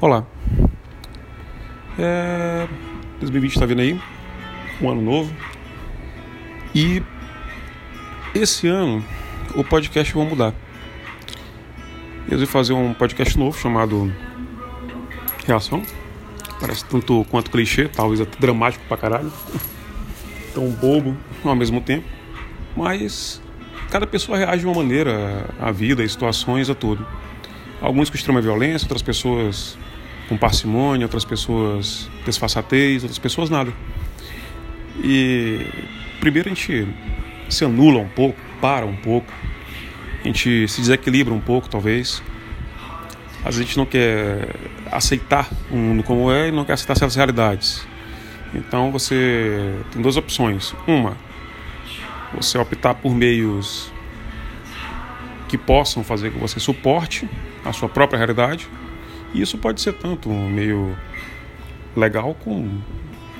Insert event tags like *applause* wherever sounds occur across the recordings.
Olá. É... 2020 está vindo aí, um ano novo. E esse ano o podcast vai mudar. Eu vou fazer um podcast novo chamado Reação. Parece tanto quanto clichê, talvez até dramático pra caralho. *laughs* Tão bobo ao mesmo tempo. Mas cada pessoa reage de uma maneira à vida, às situações, a tudo. Alguns com extrema violência, outras pessoas com parcimônia, outras pessoas desfaçatez, outras pessoas nada. E primeiro a gente se anula um pouco, para um pouco, a gente se desequilibra um pouco, talvez. Às vezes a gente não quer aceitar o mundo como é e não quer aceitar certas realidades. Então você tem duas opções. Uma, você optar por meios que possam fazer que você suporte a sua própria realidade e isso pode ser tanto meio legal como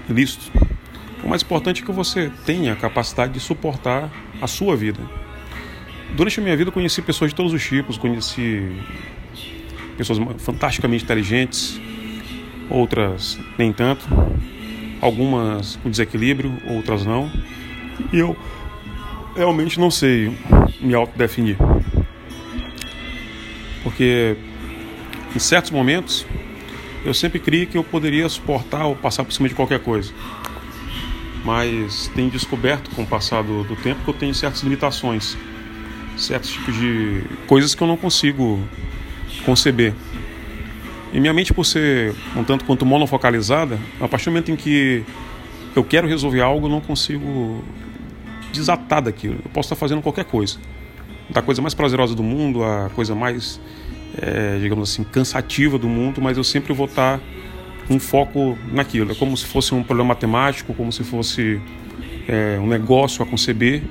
ilícito. O mais importante é que você tenha a capacidade de suportar a sua vida. Durante a minha vida, conheci pessoas de todos os tipos, conheci pessoas fantasticamente inteligentes, outras nem tanto, algumas com desequilíbrio, outras não. E eu realmente não sei me autodefinir. Porque em certos momentos, eu sempre criei que eu poderia suportar ou passar por cima de qualquer coisa. Mas tenho descoberto com o passar do, do tempo que eu tenho certas limitações, certos tipos de coisas que eu não consigo conceber. E minha mente, por ser um tanto quanto monofocalizada, a partir do momento em que eu quero resolver algo, eu não consigo desatar daquilo. Eu posso estar fazendo qualquer coisa. Da coisa mais prazerosa do mundo, a coisa mais é, digamos assim, cansativa do mundo, mas eu sempre vou estar um foco naquilo. É como se fosse um problema matemático, como se fosse é, um negócio a conceber.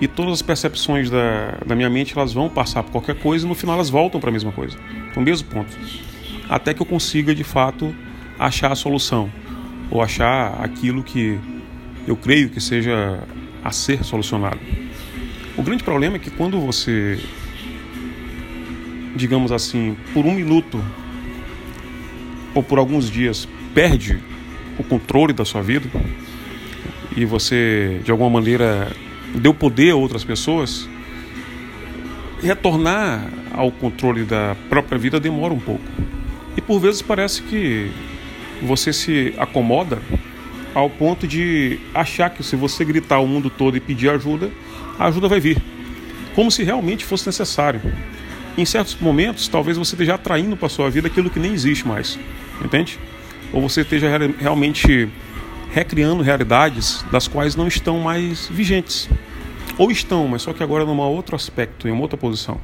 E todas as percepções da, da minha mente elas vão passar por qualquer coisa e no final elas voltam para a mesma coisa, para o mesmo ponto. Até que eu consiga de fato achar a solução ou achar aquilo que eu creio que seja a ser solucionado. O grande problema é que quando você digamos assim, por um minuto ou por alguns dias perde o controle da sua vida e você de alguma maneira deu poder a outras pessoas, retornar ao controle da própria vida demora um pouco. E por vezes parece que você se acomoda ao ponto de achar que se você gritar o mundo todo e pedir ajuda, a ajuda vai vir. Como se realmente fosse necessário em certos momentos, talvez você esteja atraindo para a sua vida aquilo que nem existe mais, entende? Ou você esteja realmente recriando realidades das quais não estão mais vigentes. Ou estão, mas só que agora num outro aspecto, em uma outra posição,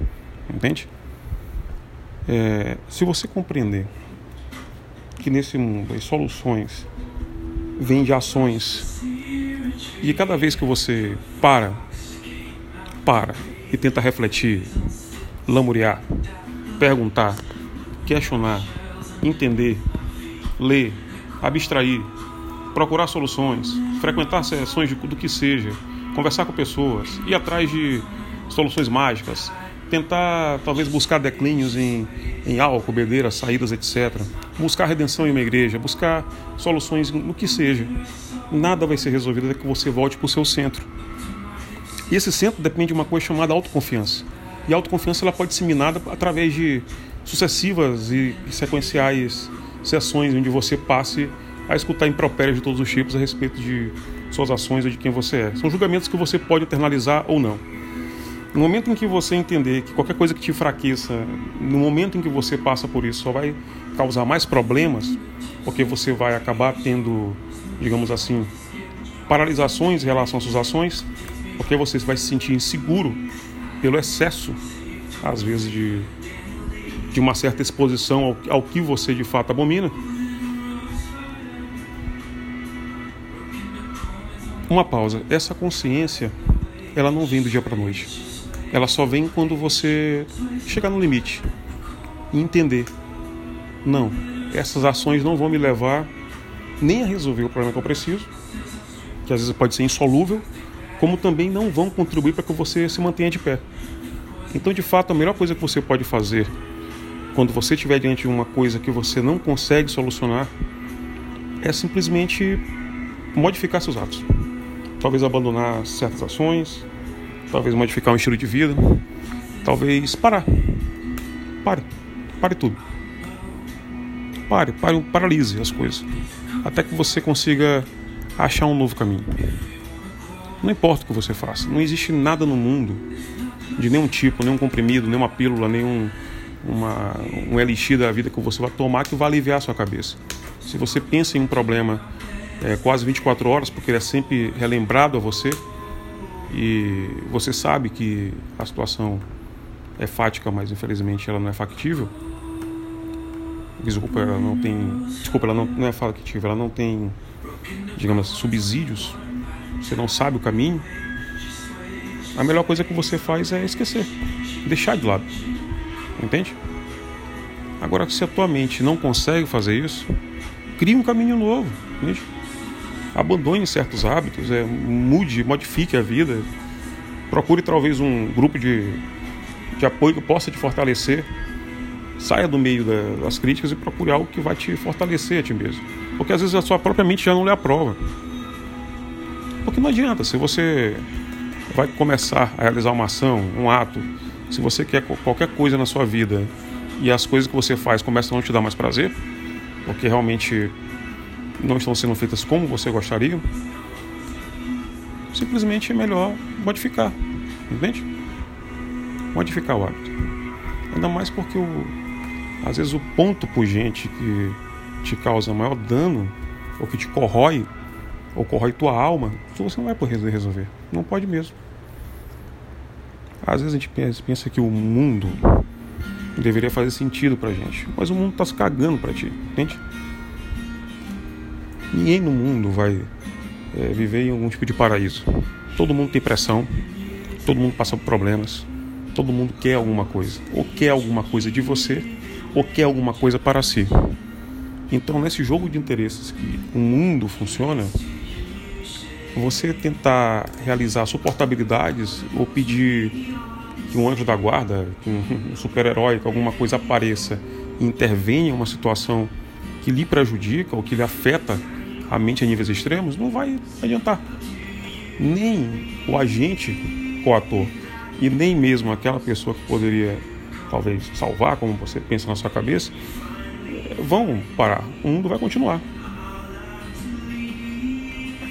entende? É, se você compreender que nesse mundo as soluções vêm de ações e cada vez que você para, para e tenta refletir lamuriar, perguntar, questionar, entender, ler, abstrair, procurar soluções, frequentar sessões do que seja, conversar com pessoas, ir atrás de soluções mágicas, tentar talvez buscar declínios em, em álcool, bebedeira, saídas, etc. Buscar redenção em uma igreja, buscar soluções no que seja. Nada vai ser resolvido até que você volte para o seu centro. E esse centro depende de uma coisa chamada autoconfiança. E a autoconfiança ela pode ser minada através de sucessivas e sequenciais sessões onde você passe a escutar impropérios de todos os tipos a respeito de suas ações ou de quem você é. São julgamentos que você pode internalizar ou não. No momento em que você entender que qualquer coisa que te enfraqueça, no momento em que você passa por isso, só vai causar mais problemas, porque você vai acabar tendo, digamos assim, paralisações em relação às suas ações, porque você vai se sentir inseguro pelo excesso, às vezes, de, de uma certa exposição ao, ao que você de fato abomina. Uma pausa. Essa consciência, ela não vem do dia para noite. Ela só vem quando você chegar no limite e entender. Não, essas ações não vão me levar nem a resolver o problema que eu preciso, que às vezes pode ser insolúvel, como também não vão contribuir para que você se mantenha de pé. Então, de fato, a melhor coisa que você pode fazer quando você estiver diante de uma coisa que você não consegue solucionar, é simplesmente modificar seus atos. Talvez abandonar certas ações, talvez modificar um estilo de vida, talvez parar. Pare, pare tudo. Pare, pare, paralise as coisas, até que você consiga achar um novo caminho. Não importa o que você faça, não existe nada no mundo de nenhum tipo, nenhum comprimido, nenhuma pílula, nenhum uma, um elixir da vida que você vai tomar que vai aliviar a sua cabeça. Se você pensa em um problema é, quase 24 horas, porque ele é sempre relembrado a você, e você sabe que a situação é fática, mas infelizmente ela não é factível. Desculpa, ela não tem. Desculpa, ela não, não é factível, ela não tem, digamos, subsídios. Você não sabe o caminho. A melhor coisa que você faz é esquecer, deixar de lado. Entende? Agora, se a tua mente não consegue fazer isso, crie um caminho novo. Entende? Abandone certos hábitos, é, mude, modifique a vida. Procure talvez um grupo de, de apoio que possa te fortalecer. Saia do meio da, das críticas e procure algo que vai te fortalecer a ti mesmo. Porque às vezes a sua própria mente já não lhe aprova. Porque não adianta, se você vai começar a realizar uma ação, um ato, se você quer qualquer coisa na sua vida e as coisas que você faz começam a não te dar mais prazer, porque realmente não estão sendo feitas como você gostaria, simplesmente é melhor modificar, entende? Modificar o hábito. Ainda mais porque o, às vezes o ponto pungente que te causa maior dano ou que te corrói ou corrói tua alma, você não vai poder resolver. Não pode mesmo. Às vezes a gente pensa, pensa que o mundo deveria fazer sentido pra gente, mas o mundo tá se cagando pra ti, entende? Ninguém no mundo vai é, viver em algum tipo de paraíso. Todo mundo tem pressão, todo mundo passa por problemas, todo mundo quer alguma coisa, ou quer alguma coisa de você, ou quer alguma coisa para si. Então, nesse jogo de interesses que o mundo funciona, você tentar realizar suportabilidades ou pedir que um anjo da guarda, que *laughs* um super-herói, que alguma coisa apareça e intervenha em uma situação que lhe prejudica ou que lhe afeta a mente a níveis extremos, não vai adiantar. Nem o agente coator e nem mesmo aquela pessoa que poderia talvez salvar, como você pensa na sua cabeça, vão parar. O mundo vai continuar.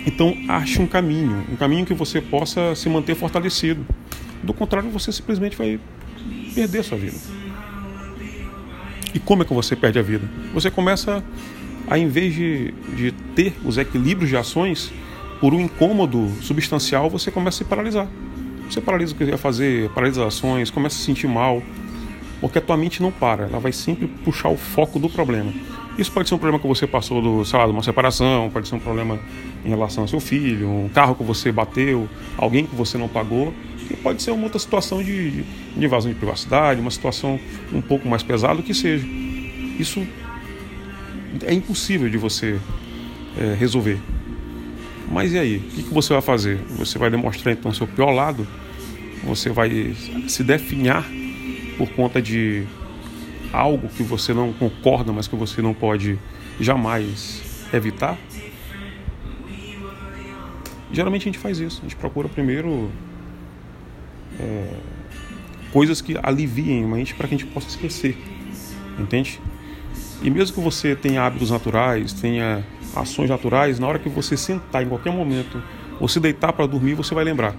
Então ache um caminho, um caminho que você possa se manter fortalecido. Do contrário, você simplesmente vai perder a sua vida. E como é que você perde a vida? Você começa a, em vez de, de ter os equilíbrios de ações, por um incômodo substancial, você começa a se paralisar. Você paralisa o que ia fazer, paralisa as ações, começa a se sentir mal, porque a tua mente não para, ela vai sempre puxar o foco do problema. Isso pode ser um problema que você passou do, lá, de uma separação, pode ser um problema em relação ao seu filho, um carro que você bateu, alguém que você não pagou, e pode ser uma outra situação de, de invasão de privacidade, uma situação um pouco mais pesada, o que seja. Isso é impossível de você é, resolver. Mas e aí? O que, que você vai fazer? Você vai demonstrar então seu pior lado? Você vai se definhar por conta de algo que você não concorda, mas que você não pode jamais evitar? Geralmente a gente faz isso. A gente procura primeiro é, coisas que aliviem a mente para que a gente possa esquecer. Entende? E mesmo que você tenha hábitos naturais, tenha ações naturais, na hora que você sentar em qualquer momento, você deitar para dormir, você vai lembrar.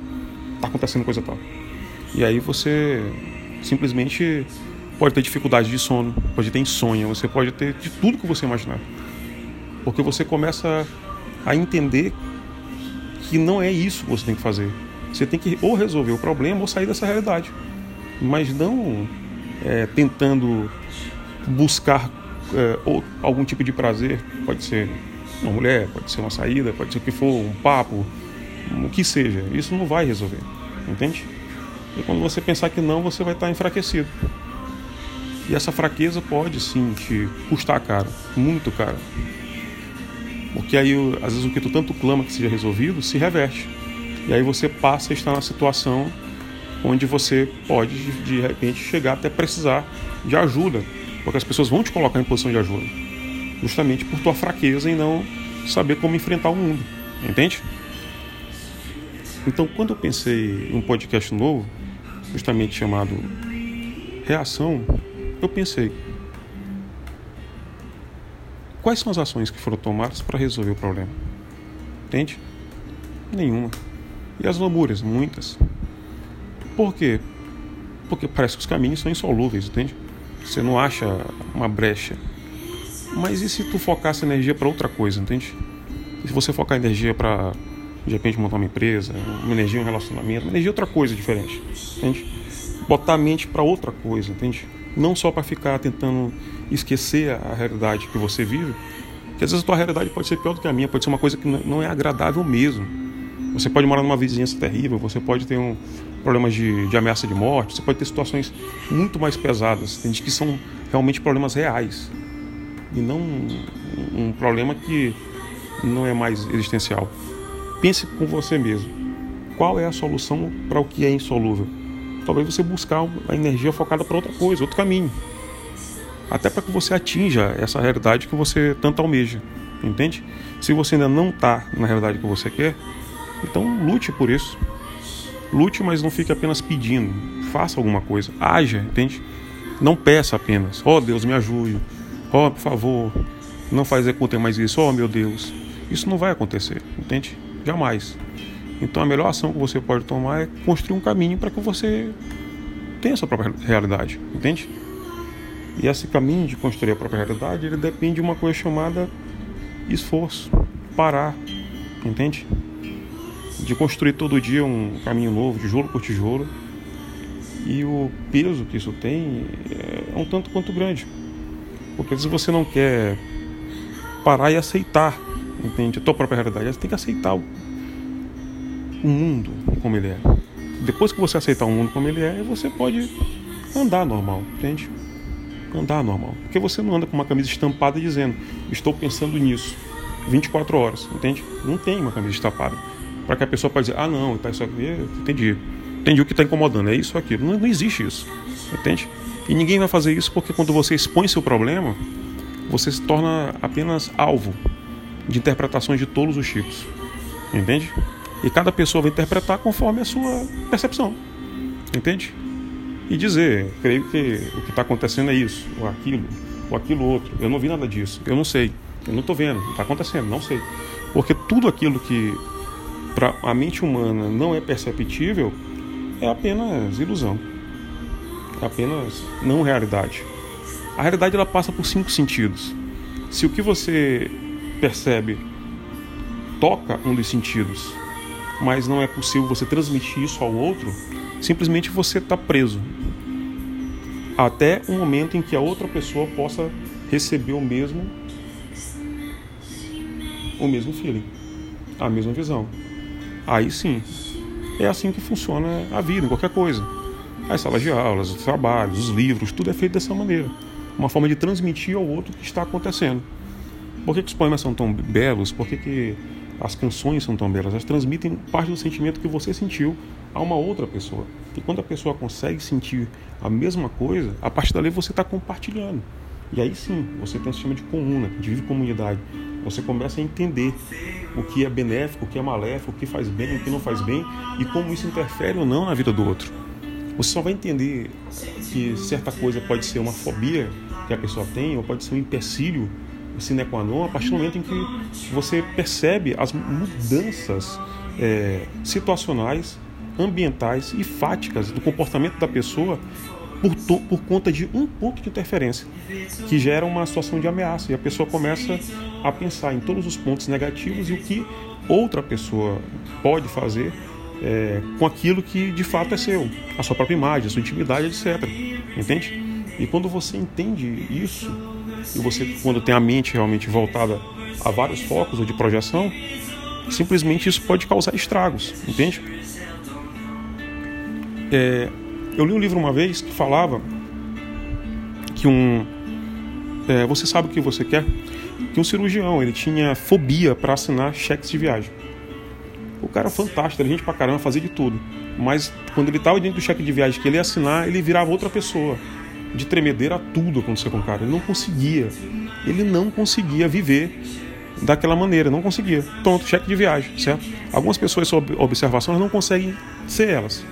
Tá acontecendo coisa tal. E aí você simplesmente pode ter dificuldade de sono, pode ter insônia, você pode ter de tudo que você imaginar. Porque você começa a entender que não é isso que você tem que fazer. Você tem que ou resolver o problema ou sair dessa realidade. Mas não é, tentando buscar é, ou, algum tipo de prazer. Pode ser uma mulher, pode ser uma saída, pode ser o que for, um papo, o que seja. Isso não vai resolver. Entende? E quando você pensar que não, você vai estar enfraquecido. E essa fraqueza pode sim te custar caro, muito caro. Porque aí, às vezes, o que tu tanto clama que seja resolvido se reverte. E aí você passa a estar na situação onde você pode, de repente, chegar até precisar de ajuda Porque as pessoas vão te colocar em posição de ajuda, justamente por tua fraqueza e não saber como enfrentar o mundo, entende? Então, quando eu pensei em um podcast novo, justamente chamado Reação, eu pensei: quais são as ações que foram tomadas para resolver o problema? Entende? Nenhuma. E as lamúrias? Muitas. Por quê? Porque parece que os caminhos são insolúveis, entende? Você não acha uma brecha. Mas e se tu focasse energia para outra coisa, entende? E se você focar energia para de repente montar uma empresa, uma energia, um relacionamento, uma energia outra coisa diferente, entende? Botar a mente para outra coisa, entende? Não só para ficar tentando esquecer a realidade que você vive, que às vezes a tua realidade pode ser pior do que a minha, pode ser uma coisa que não é agradável mesmo. Você pode morar numa vizinhança terrível, você pode ter um problemas de, de ameaça de morte, você pode ter situações muito mais pesadas, entende? que são realmente problemas reais e não um, um problema que não é mais existencial. Pense com você mesmo. Qual é a solução para o que é insolúvel? Talvez você buscar a energia focada para outra coisa, outro caminho. Até para que você atinja essa realidade que você tanto almeja. Entende? Se você ainda não está na realidade que você quer, então lute por isso. Lute, mas não fique apenas pedindo. Faça alguma coisa. Haja, entende? Não peça apenas. Oh Deus, me ajude. Oh, por favor, não faz acontecer mais isso. Oh meu Deus. Isso não vai acontecer, entende? Jamais. Então a melhor ação que você pode tomar é construir um caminho para que você tenha a sua própria realidade, entende? E esse caminho de construir a própria realidade, ele depende de uma coisa chamada esforço, parar, entende? De construir todo dia um caminho novo, tijolo por tijolo. E o peso que isso tem é um tanto quanto grande. Porque se você não quer parar e aceitar entende? A tua própria realidade. Você tem que aceitar o, mundo como ele é. Depois que você aceitar o mundo como ele é, você pode andar normal, entende? Andar normal. Porque você não anda com uma camisa estampada dizendo, estou pensando nisso 24 horas, entende? Não tem uma camisa estampada. Para que a pessoa possa dizer, ah não, tá isso aqui, entendi. Entendi o que está incomodando, é isso ou aquilo. Não, não existe isso, entende? E ninguém vai fazer isso porque quando você expõe seu problema, você se torna apenas alvo de interpretações de todos os tipos. Entende? E cada pessoa vai interpretar conforme a sua percepção. Entende? E dizer, creio que o que está acontecendo é isso, ou aquilo, ou aquilo outro. Eu não vi nada disso, eu não sei, eu não estou vendo, está acontecendo, não sei. Porque tudo aquilo que para a mente humana não é perceptível é apenas ilusão, é apenas não realidade. A realidade ela passa por cinco sentidos. Se o que você percebe, toca um dos sentidos, mas não é possível você transmitir isso ao outro, simplesmente você está preso. Até o momento em que a outra pessoa possa receber o mesmo o mesmo feeling, a mesma visão. Aí sim, é assim que funciona a vida, em qualquer coisa. As salas de aulas, os trabalhos, os livros, tudo é feito dessa maneira. Uma forma de transmitir ao outro o que está acontecendo. Por que, que os poemas são tão belos? Por que, que as canções são tão belas? Elas transmitem parte do sentimento que você sentiu a uma outra pessoa. E quando a pessoa consegue sentir a mesma coisa, a partir dali você está compartilhando. E aí sim, você tem um sistema de comuna, de vive comunidade. Você começa a entender o que é benéfico, o que é maléfico, o que faz bem, o que não faz bem e como isso interfere ou não na vida do outro. Você só vai entender que certa coisa pode ser uma fobia que a pessoa tem ou pode ser um empecilho sine qua non a partir do momento em que você percebe as mudanças é, situacionais, ambientais e fáticas do comportamento da pessoa por, to, por conta de um ponto de interferência que gera uma situação de ameaça e a pessoa começa a pensar em todos os pontos negativos e o que outra pessoa pode fazer é, com aquilo que de fato é seu, a sua própria imagem, a sua intimidade, etc. Entende? E quando você entende isso, e você, quando tem a mente realmente voltada a vários focos ou de projeção, simplesmente isso pode causar estragos, entende? É, eu li um livro uma vez que falava que um. É, você sabe o que você quer? Que um cirurgião ele tinha fobia para assinar cheques de viagem. O cara é fantástico, gente pra caramba, fazia de tudo. Mas quando ele estava dentro do cheque de viagem que ele ia assinar, ele virava outra pessoa. De tremedeira tudo acontecer com o cara. Ele não conseguia. Ele não conseguia viver daquela maneira, não conseguia. Pronto, cheque de viagem, certo? Algumas pessoas sob observação não conseguem ser elas.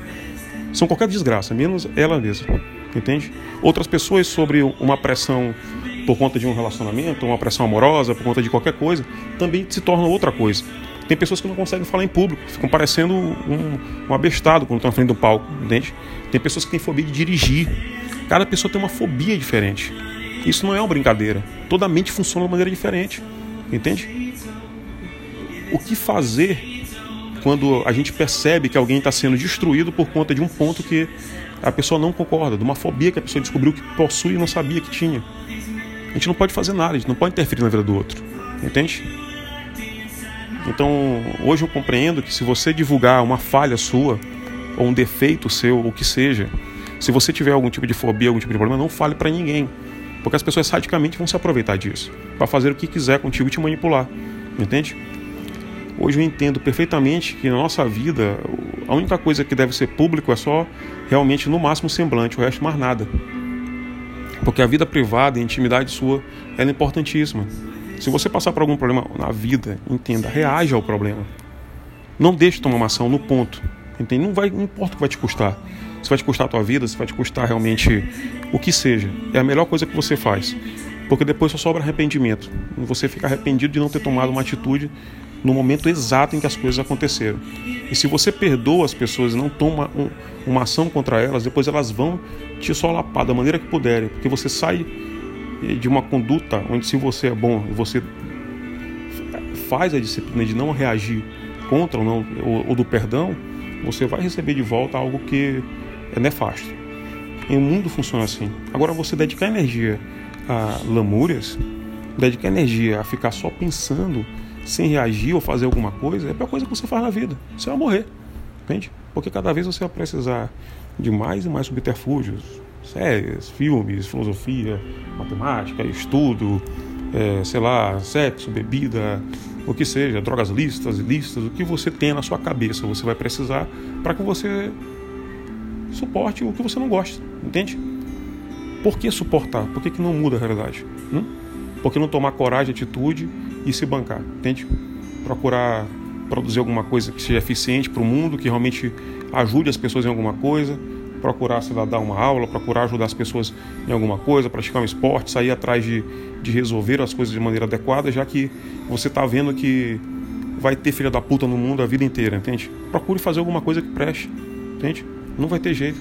São qualquer desgraça, menos ela mesma. Entende? Outras pessoas sobre uma pressão por conta de um relacionamento, uma pressão amorosa, por conta de qualquer coisa, também se tornam outra coisa. Tem pessoas que não conseguem falar em público, ficam parecendo um, um abestado quando estão na frente do palco, entende? Tem pessoas que têm fobia de dirigir. Cada pessoa tem uma fobia diferente. Isso não é uma brincadeira. Toda mente funciona de maneira diferente, entende? O que fazer quando a gente percebe que alguém está sendo destruído por conta de um ponto que a pessoa não concorda, de uma fobia que a pessoa descobriu que possui e não sabia que tinha? A gente não pode fazer nada, a gente não pode interferir na vida do outro, entende? Então, hoje eu compreendo que se você divulgar uma falha sua, ou um defeito seu, ou o que seja, se você tiver algum tipo de fobia, algum tipo de problema, não fale para ninguém. Porque as pessoas sadicamente vão se aproveitar disso, para fazer o que quiser contigo e te manipular. Entende? Hoje eu entendo perfeitamente que na nossa vida, a única coisa que deve ser público é só realmente no máximo semblante, o resto mais nada. Porque a vida privada e a intimidade sua é importantíssima. Se você passar por algum problema na vida, entenda, reaja ao problema. Não deixe tomar uma ação no ponto. Entende? Não, vai, não importa o que vai te custar. Se vai te custar a tua vida, se vai te custar realmente o que seja. É a melhor coisa que você faz. Porque depois só sobra arrependimento. Você fica arrependido de não ter tomado uma atitude no momento exato em que as coisas aconteceram. E se você perdoa as pessoas e não toma um, uma ação contra elas, depois elas vão te solapar da maneira que puderem. Porque você sai de uma conduta onde se você é bom e você faz a disciplina de não reagir contra ou, não, ou, ou, do perdão, você vai receber de volta algo que é nefasto. E o mundo funciona assim. Agora você dedicar energia a lamúrias, dedicar energia a ficar só pensando sem reagir ou fazer alguma coisa, é a pior coisa que você faz na vida. Você vai morrer, entende? Porque cada vez você vai precisar de mais e mais subterfúgios, séries, filmes, filosofia, matemática, estudo, é, sei lá, sexo, bebida, o que seja, drogas listas, ilícitas, o que você tem na sua cabeça, você vai precisar para que você suporte o que você não gosta, entende? Por que suportar? Por que, que não muda a realidade? Hum? Por que não tomar coragem, atitude e se bancar, entende? Procurar produzir alguma coisa que seja eficiente para o mundo, que realmente ajude as pessoas em alguma coisa, procurar, lá, dar uma aula, procurar ajudar as pessoas em alguma coisa, praticar um esporte, sair atrás de, de resolver as coisas de maneira adequada, já que você está vendo que vai ter filha da puta no mundo a vida inteira, entende? Procure fazer alguma coisa que preste, entende? Não vai ter jeito.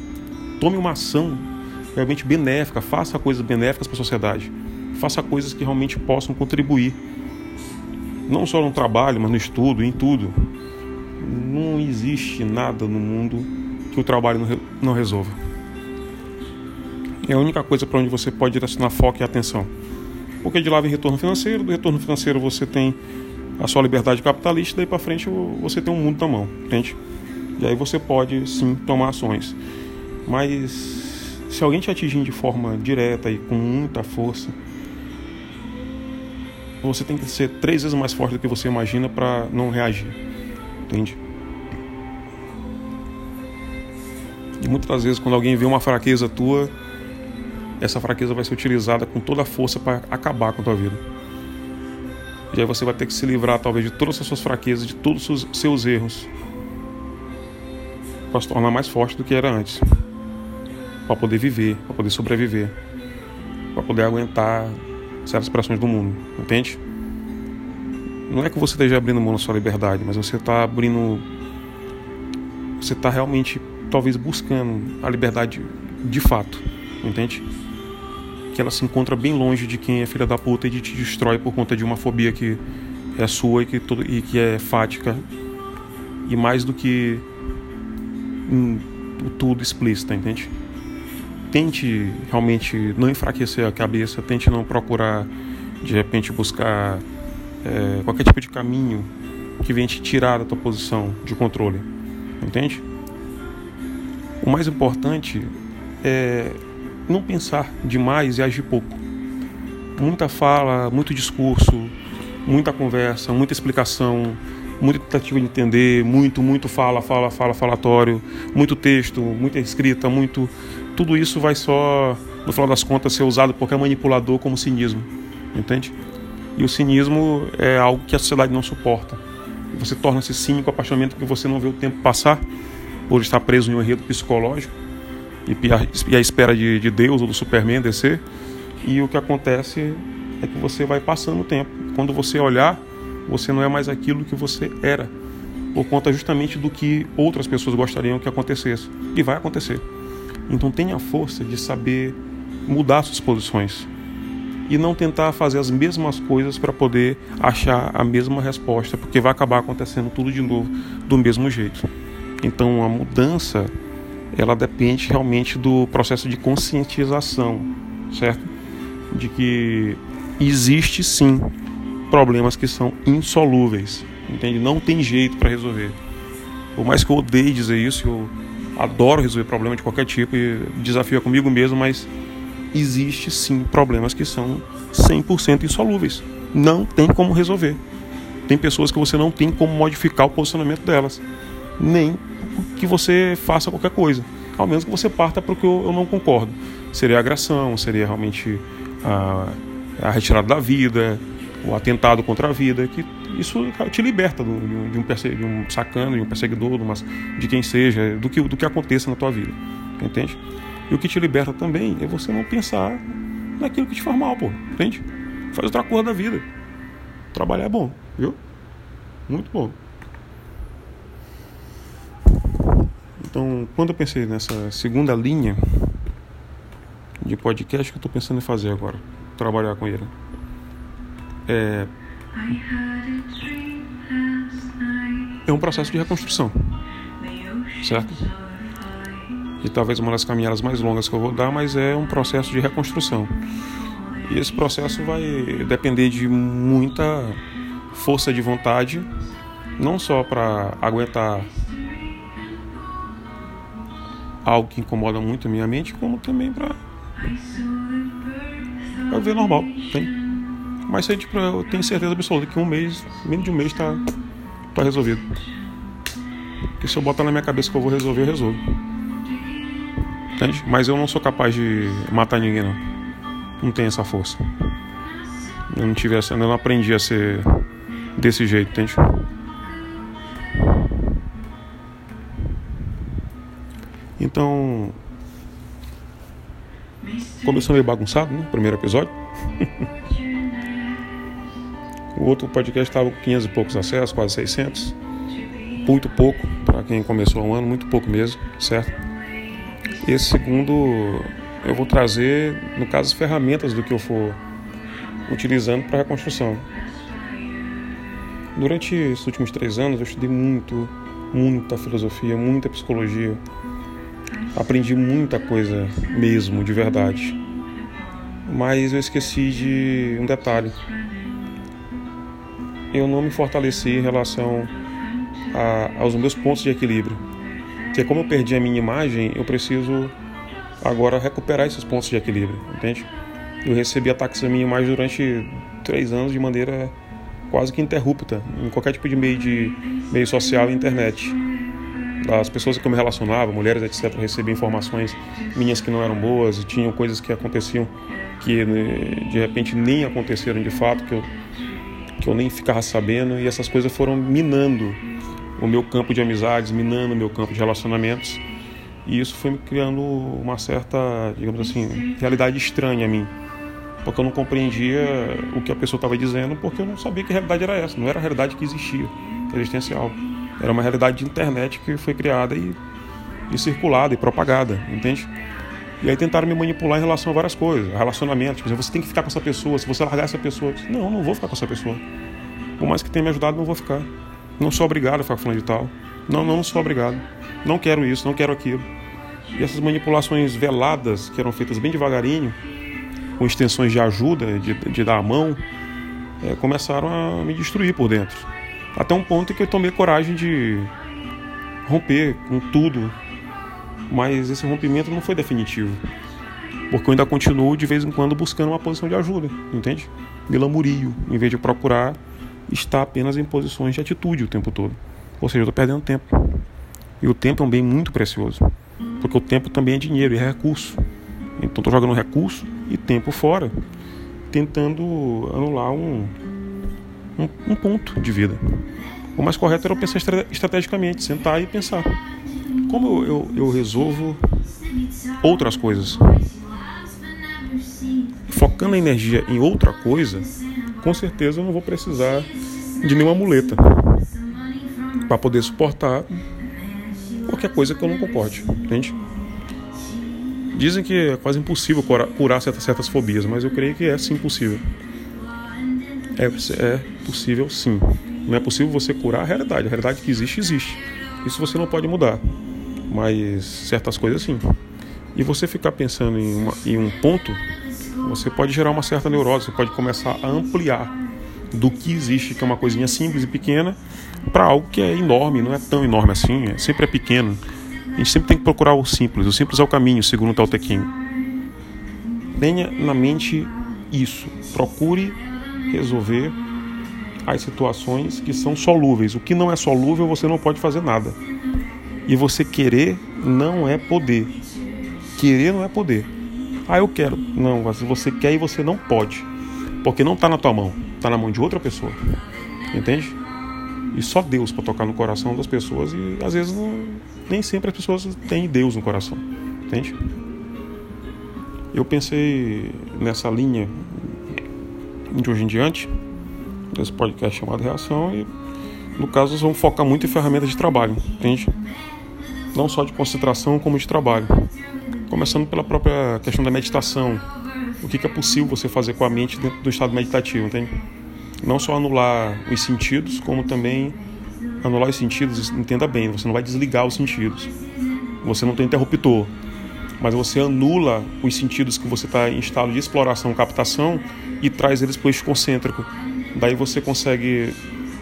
Tome uma ação realmente benéfica, faça coisas benéficas para a sociedade, faça coisas que realmente possam contribuir, não só no trabalho, mas no estudo, em tudo. Não existe nada no mundo que o trabalho não, resolva. É a única coisa para onde você pode direcionar foco e atenção. Porque de lá vem retorno financeiro, do retorno financeiro você tem a sua liberdade capitalista, daí para frente você tem um mundo na mão, entende? E aí você pode sim tomar ações. Mas se alguém te atingir de forma direta e com muita força, você tem que ser três vezes mais forte do que você imagina para não reagir, entende? E muitas vezes, quando alguém vê uma fraqueza tua, essa fraqueza vai ser utilizada com toda a força para acabar com a tua vida. E aí você vai ter que se livrar, talvez, de todas as suas fraquezas, de todos os seus erros, para se tornar mais forte do que era antes. Para poder viver, para poder sobreviver, para poder aguentar certas pressões do mundo, entende? Não é que você esteja abrindo mão da sua liberdade, mas você está abrindo. Você está realmente talvez buscando a liberdade de fato, entende? Que ela se encontra bem longe de quem é filha da puta e de te destrói por conta de uma fobia que é sua e que, e que é fática e mais do que tudo explícita, entende? Tente realmente não enfraquecer a cabeça, tente não procurar de repente buscar é, qualquer tipo de caminho que venha te tirar da tua posição de controle, entende? O mais importante é não pensar demais e agir pouco. Muita fala, muito discurso, muita conversa, muita explicação, muita tentativa de entender, muito, muito fala, fala, fala, falatório, muito texto, muita escrita, muito. Tudo isso vai só no final das contas, ser usado por qualquer manipulador como cinismo, entende? E o cinismo é algo que a sociedade não suporta. Você torna-se cínico a partir do momento que você não vê o tempo passar, por estar preso em um enredo psicológico e à espera de, de Deus ou do Superman descer. E o que acontece é que você vai passando o tempo. Quando você olhar, você não é mais aquilo que você era, por conta justamente do que outras pessoas gostariam que acontecesse. E vai acontecer. Então tenha força de saber mudar suas posições e não tentar fazer as mesmas coisas para poder achar a mesma resposta, porque vai acabar acontecendo tudo de novo do mesmo jeito. Então a mudança ela depende realmente do processo de conscientização, certo? De que existe sim problemas que são insolúveis, entende? Não tem jeito para resolver. Por mais que eu odeie dizer isso, eu adoro resolver problemas de qualquer tipo e desafio comigo mesmo, mas existe sim problemas que são 100% insolúveis. Não tem como resolver. Tem pessoas que você não tem como modificar o posicionamento delas, nem que você faça qualquer coisa, ao menos que você parta para o que eu, não concordo. Seria agressão, seria realmente a, a retirada da vida, o atentado contra a vida, que isso te liberta do, de, um de um sacano, de um perseguidor, de, de quem seja, do que, do que aconteça na tua vida, entende? E o que te liberta também é você não pensar naquilo que te faz mal, pô, entende? Faz outra coisa da vida. Trabalhar é bom, viu? Muito bom. Então, quando eu pensei nessa segunda linha de podcast que eu estou pensando em fazer agora, trabalhar com ele, é, é um processo de reconstrução, certo? E talvez uma das caminhadas mais longas que eu vou dar, mas é um processo de reconstrução. E esse processo vai depender de muita força de vontade, não só para aguentar algo que incomoda muito a minha mente, como também para ver normal, tem. Mas tipo, eu tenho certeza absoluta que um mês, menos de um mês, está tá resolvido. Porque se eu botar na minha cabeça que eu vou resolver, eu resolvo. Entende? Mas eu não sou capaz de matar ninguém, não. Não tenho essa força. Eu não tive essa, eu não aprendi a ser desse jeito, entende? Então, começou meio bagunçado, né? Primeiro episódio. *laughs* outro podcast estava com 500 e poucos acessos, quase 600. Muito pouco para quem começou há um ano, muito pouco mesmo, certo? Esse segundo eu vou trazer, no caso, as ferramentas do que eu for utilizando para a reconstrução. Durante esses últimos três anos eu estudei muito, muita filosofia, muita psicologia. Aprendi muita coisa mesmo, de verdade. Mas eu esqueci de um detalhe. Eu não me fortaleci em relação a, aos meus pontos de equilíbrio. Porque como eu perdi a minha imagem, eu preciso agora recuperar esses pontos de equilíbrio, entende? Eu recebi ataques à minha imagem durante três anos de maneira quase que interrupta em qualquer tipo de meio de meio social e internet. Das pessoas que eu me relacionava, mulheres, etc, eu recebia informações minhas que não eram boas e tinham coisas que aconteciam que né, de repente nem aconteceram de fato, que eu, que eu nem ficava sabendo e essas coisas foram minando o meu campo de amizades, minando o meu campo de relacionamentos. E isso foi me criando uma certa, digamos assim, realidade estranha a mim. Porque eu não compreendia o que a pessoa estava dizendo, porque eu não sabia que realidade era essa. Não era a realidade que existia, existencial. Era uma realidade de internet que foi criada e, e circulada e propagada, entende? E aí tentaram me manipular em relação a várias coisas. Relacionamentos, exemplo, você tem que ficar com essa pessoa. Se você largar essa pessoa, disse, não, não vou ficar com essa pessoa. Por mais que tenha me ajudado, não vou ficar. Não sou obrigado a ficar falando de tal. Não, não, não sou obrigado. Não quero isso, não quero aquilo. E essas manipulações veladas, que eram feitas bem devagarinho, com extensões de ajuda, de, de dar a mão, é, começaram a me destruir por dentro. Até um ponto em que eu tomei coragem de romper com tudo. Mas esse rompimento não foi definitivo. Porque eu ainda continuo de vez em quando buscando uma posição de ajuda, entende? Me lamurio, em vez de procurar está apenas em posições de atitude o tempo todo. Ou seja, eu estou perdendo tempo. E o tempo é um bem muito precioso. Porque o tempo também é dinheiro e é recurso. Então estou jogando recurso e tempo fora, tentando anular um, um, um ponto de vida. O mais correto era eu pensar estrategicamente, sentar e pensar. Como eu, eu, resolvo outras coisas? Focando a energia em outra coisa, com certeza eu não vou precisar de nenhuma muleta para poder suportar qualquer coisa que eu não concorde, entende? Dizem que é quase impossível curar certas, certas fobias, mas eu creio que é sim possível. É, é possível sim. Não é possível você curar a realidade. A realidade que existe, existe. Isso você não pode mudar. Mas certas coisas sim. E você ficar pensando em, uma, em um ponto, você pode gerar uma certa neurose, você pode começar a ampliar do que existe, que é uma coisinha simples e pequena, para algo que é enorme, não é tão enorme assim, é, sempre é pequeno. A gente sempre tem que procurar o simples. O simples é o caminho, segundo o Tao Te. Tenha na mente isso. Procure resolver as situações que são solúveis. O que não é solúvel, você não pode fazer nada. E você querer não é poder. Querer não é poder. Ah, eu quero. Não, você quer e você não pode. Porque não está na tua mão, está na mão de outra pessoa. Entende? E só Deus para tocar no coração das pessoas e às vezes não, nem sempre as pessoas têm Deus no coração. Entende? Eu pensei nessa linha de hoje em diante esse podcast chamado Reação e no caso vamos focar muito em ferramentas de trabalho, entende? Não só de concentração como de trabalho. Começando pela própria questão da meditação. O que é possível você fazer com a mente dentro do estado meditativo, entende? Não só anular os sentidos, como também anular os sentidos, entenda bem, você não vai desligar os sentidos. Você não tem interruptor, mas você anula os sentidos que você está em estado de exploração, captação e traz eles para o eixo concêntrico, Daí você consegue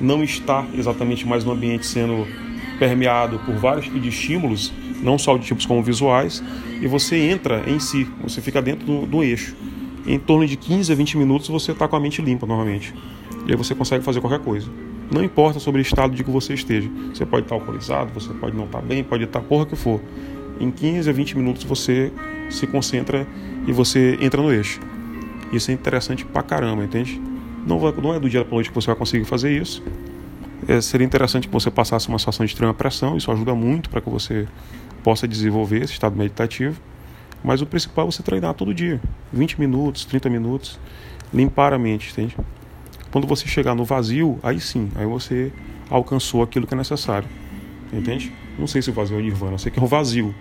não estar exatamente mais no ambiente sendo permeado por vários tipos de estímulos, não só de tipos como visuais, e você entra em si, você fica dentro do, do eixo. Em torno de 15 a 20 minutos você está com a mente limpa novamente. E aí você consegue fazer qualquer coisa. Não importa sobre o estado de que você esteja. Você pode estar alcoolizado, você pode não estar bem, pode estar porra que for. Em 15 a 20 minutos você se concentra e você entra no eixo. Isso é interessante pra caramba, entende? Não, vai, não é do dia para noite que você vai conseguir fazer isso. É, seria interessante que você passasse uma situação de extrema pressão, isso ajuda muito para que você possa desenvolver esse estado meditativo. Mas o principal é você treinar todo dia, 20 minutos, 30 minutos, limpar a mente, entende? Quando você chegar no vazio, aí sim, aí você alcançou aquilo que é necessário, entende? Não sei se o vazio é nirvana, eu sei que é um vazio,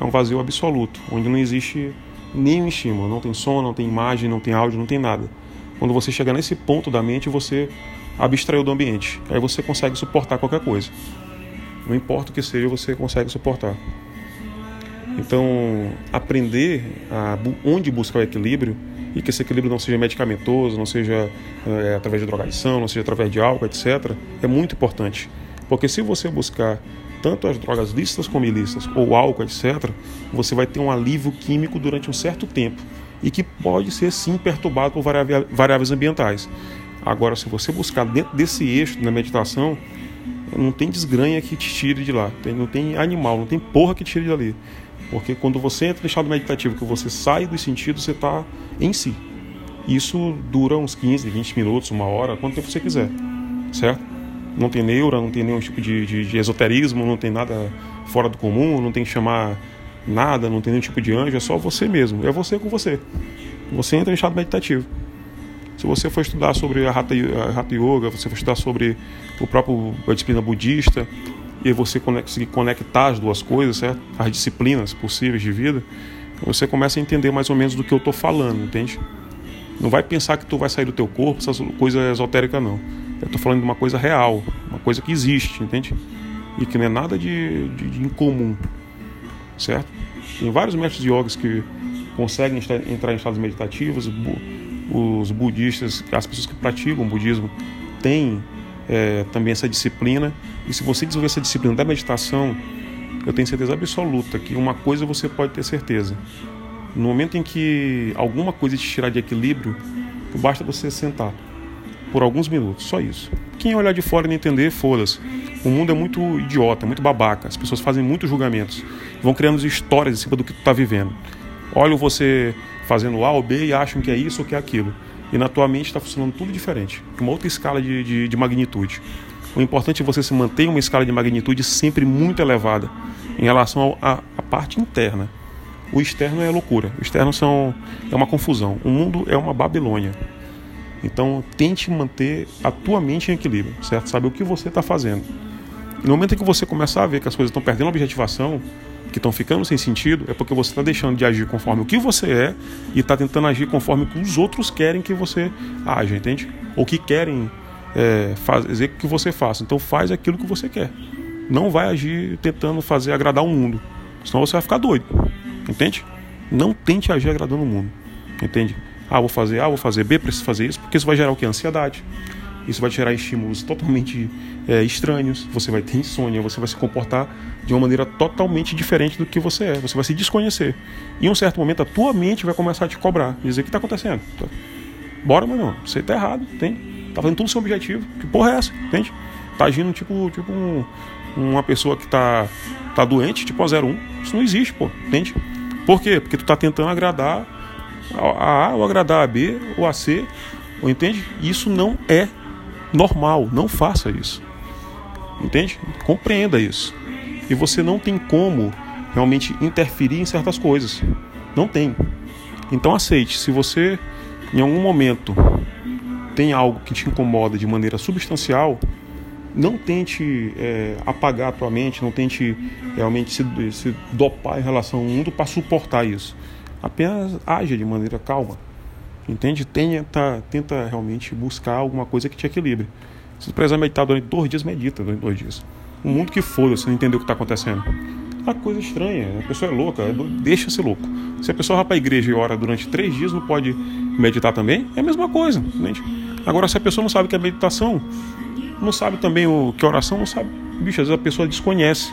é um vazio absoluto, onde não existe nenhum estímulo, não tem som, não tem imagem, não tem áudio, não tem nada. Quando você chega nesse ponto da mente, você abstraiu do ambiente. Aí você consegue suportar qualquer coisa. Não importa o que seja, você consegue suportar. Então, aprender a, onde buscar o equilíbrio e que esse equilíbrio não seja medicamentoso, não seja é, através de drogadição, não seja através de álcool, etc., é muito importante. Porque se você buscar tanto as drogas lícitas como ilícitas, ou álcool, etc., você vai ter um alívio químico durante um certo tempo e que pode ser sim perturbado por variáveis ambientais. Agora, se você buscar dentro desse eixo da meditação, não tem desgranha que te tire de lá, não tem animal, não tem porra que te tire dali. Porque quando você entra no estado meditativo, que você sai dos sentidos, você está em si. Isso dura uns 15, 20 minutos, uma hora, quanto tempo você quiser, certo? Não tem neura, não tem nenhum tipo de, de, de esoterismo, não tem nada fora do comum, não tem que chamar nada, não tem nenhum tipo de anjo, é só você mesmo, é você com você. Você entra em estado meditativo. Se você for estudar sobre a Hatha, Yoga, você for estudar sobre o próprio a disciplina budista, e você conseguir conectar as duas coisas, certo? as disciplinas possíveis de vida, você começa a entender mais ou menos do que eu estou falando, entende? Não vai pensar que tu vai sair do teu corpo, essas coisas esotéricas não. Eu estou falando de uma coisa real, uma coisa que existe, entende? E que não é nada de, de, de incomum, certo? Tem vários mestres de yogas que conseguem entrar em estados meditativos. Os budistas, as pessoas que praticam o budismo, têm é, também essa disciplina. E se você desenvolver essa disciplina da meditação, eu tenho certeza absoluta que uma coisa você pode ter certeza. No momento em que alguma coisa te tirar de equilíbrio, basta você sentar por alguns minutos, só isso. Quem olhar de fora e não entender, foda-se. O mundo é muito idiota, muito babaca. As pessoas fazem muitos julgamentos. Vão criando histórias em cima do que tu tá vivendo. olham você fazendo A ou B e acham que é isso ou que é aquilo. E na tua mente está funcionando tudo diferente, uma outra escala de, de, de magnitude. O importante é você se manter uma escala de magnitude sempre muito elevada em relação à parte interna. O externo é loucura. O externo são, é uma confusão. O mundo é uma Babilônia. Então, tente manter a tua mente em equilíbrio, certo? Sabe o que você está fazendo. E no momento em que você começar a ver que as coisas estão perdendo objetivação, que estão ficando sem sentido, é porque você está deixando de agir conforme o que você é e está tentando agir conforme o que os outros querem que você haja, entende? Ou que querem é, fazer que você faça. Então, faz aquilo que você quer. Não vai agir tentando fazer agradar o mundo, senão você vai ficar doido. Entende? Não tente agir agradando o mundo. Entende? Ah, vou fazer A, vou fazer B, preciso fazer isso, porque isso vai gerar o que? Ansiedade. Isso vai gerar estímulos totalmente é, estranhos. Você vai ter insônia, você vai se comportar de uma maneira totalmente diferente do que você é. Você vai se desconhecer. E em um certo momento a tua mente vai começar a te cobrar, dizer o que está acontecendo. Bora, mas não, você está errado, entende? Tá fazendo tudo sem objetivo. Que porra é essa? Entende? Tá agindo tipo, tipo um, uma pessoa que tá, tá doente, tipo a 01. Isso não existe, pô, entende? Por quê? Porque tu está tentando agradar a A ou agradar a B ou a C, ou entende? Isso não é normal, não faça isso. Entende? Compreenda isso. E você não tem como realmente interferir em certas coisas. Não tem. Então aceite. Se você em algum momento tem algo que te incomoda de maneira substancial, não tente é, apagar a tua mente, não tente realmente se, se dopar em relação ao mundo para suportar isso. Apenas age de maneira calma. Entende? Tenta, tenta realmente buscar alguma coisa que te equilibre. Se precisar meditar durante dois dias, medita durante dois dias. O mundo que for, você não entendeu o que está acontecendo. É uma coisa estranha, a pessoa é louca, é deixa ser louco. Se a pessoa vai para a igreja e ora durante três dias, não pode meditar também? É a mesma coisa. Entende? Agora, se a pessoa não sabe o que é meditação, não sabe também o que é oração, não sabe. Bicho, às vezes a pessoa desconhece.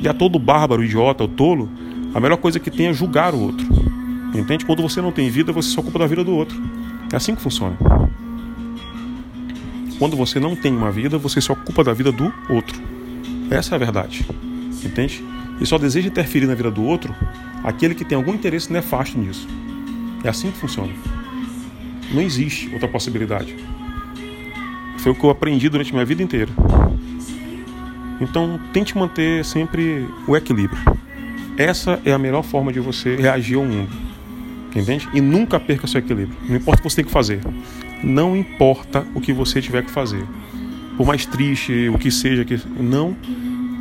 E a todo bárbaro, idiota, ou tolo, a melhor coisa que tem é julgar o outro. Entende? Quando você não tem vida, você se ocupa da vida do outro. É assim que funciona. Quando você não tem uma vida, você se ocupa da vida do outro. Essa é a verdade. Entende? E só deseja interferir na vida do outro aquele que tem algum interesse nefasto nisso. É assim que funciona. Não existe outra possibilidade. Foi o que eu aprendi durante minha vida inteira. Então, tente manter sempre o equilíbrio. Essa é a melhor forma de você reagir ao mundo. Entende? E nunca perca seu equilíbrio. Não importa o que você tem que fazer. Não importa o que você tiver que fazer. Por mais triste, o que seja, que não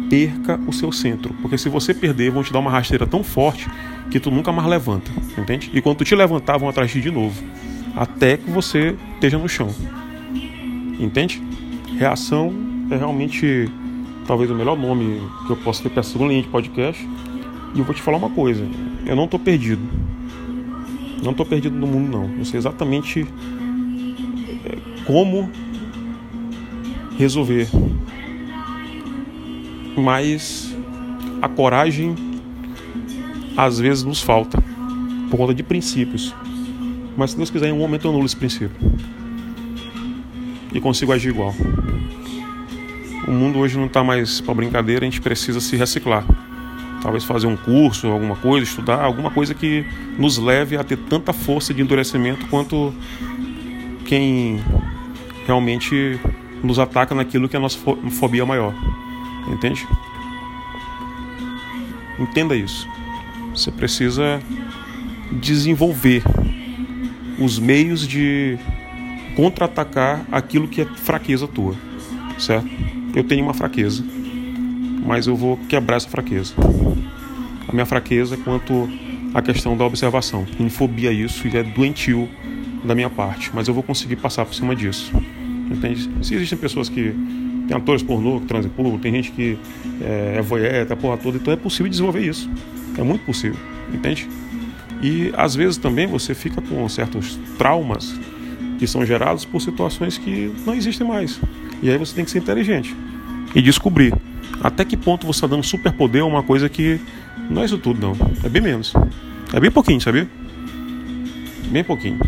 perca o seu centro. Porque se você perder, vão te dar uma rasteira tão forte que tu nunca mais levanta. Entende? E quando tu te levantar, vão atrás de ti de novo. Até que você esteja no chão. Entende? Reação é realmente talvez o melhor nome que eu posso ter para a segunda linha de podcast. E eu vou te falar uma coisa: eu não estou perdido. Não estou perdido no mundo, não. Eu sei exatamente é, como resolver. Mas a coragem às vezes nos falta por conta de princípios. Mas se Deus quiser, em um momento eu anulo esse princípio e consigo agir igual. O mundo hoje não está mais para brincadeira, a gente precisa se reciclar. Talvez fazer um curso, alguma coisa, estudar, alguma coisa que nos leve a ter tanta força de endurecimento quanto quem realmente nos ataca naquilo que é a nossa fobia maior. Entende? Entenda isso. Você precisa desenvolver os meios de contra-atacar aquilo que é fraqueza tua, certo? Eu tenho uma fraqueza, mas eu vou quebrar essa fraqueza. A minha fraqueza é quanto à questão da observação. Tem fobia isso e é doentio da minha parte, mas eu vou conseguir passar por cima disso. Entende? Se existem pessoas que tem atores pornô que transam público, tem gente que é, é voyeur, a porra toda, então é possível desenvolver isso. É muito possível, entende? E às vezes também você fica com certos traumas que são gerados por situações que não existem mais. E aí você tem que ser inteligente e descobrir até que ponto você está dando superpoder a uma coisa que não é isso tudo, não. É bem menos. É bem pouquinho, sabia? Bem pouquinho.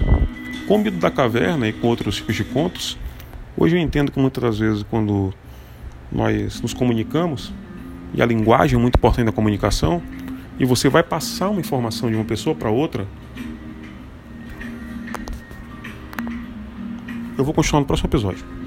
Com o mito da caverna e com outros tipos de contos, hoje eu entendo que muitas vezes quando nós nos comunicamos, e a linguagem é muito importante na comunicação, e você vai passar uma informação de uma pessoa para outra, eu vou continuar no próximo episódio.